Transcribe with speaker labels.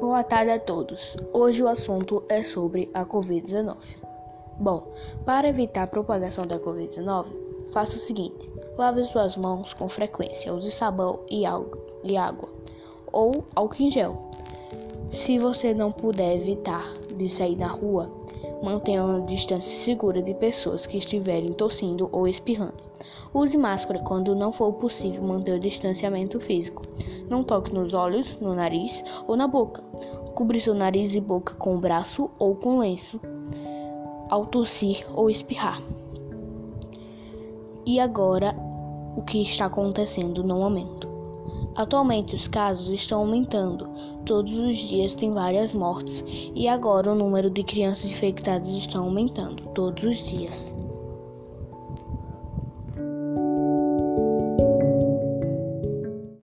Speaker 1: Boa tarde a todos. Hoje o assunto é sobre a Covid-19. Bom, para evitar a propagação da Covid-19, faça o seguinte: lave suas mãos com frequência, use sabão e água ou álcool em gel. Se você não puder evitar de sair na rua, mantenha uma distância segura de pessoas que estiverem tossindo ou espirrando. Use máscara quando não for possível manter o distanciamento físico. Não toque nos olhos, no nariz ou na boca. Cubra seu nariz e boca com o braço ou com lenço ao tossir ou espirrar. E agora, o que está acontecendo no momento? Atualmente os casos estão aumentando. Todos os dias tem várias mortes e agora o número de crianças infectadas está aumentando todos os dias.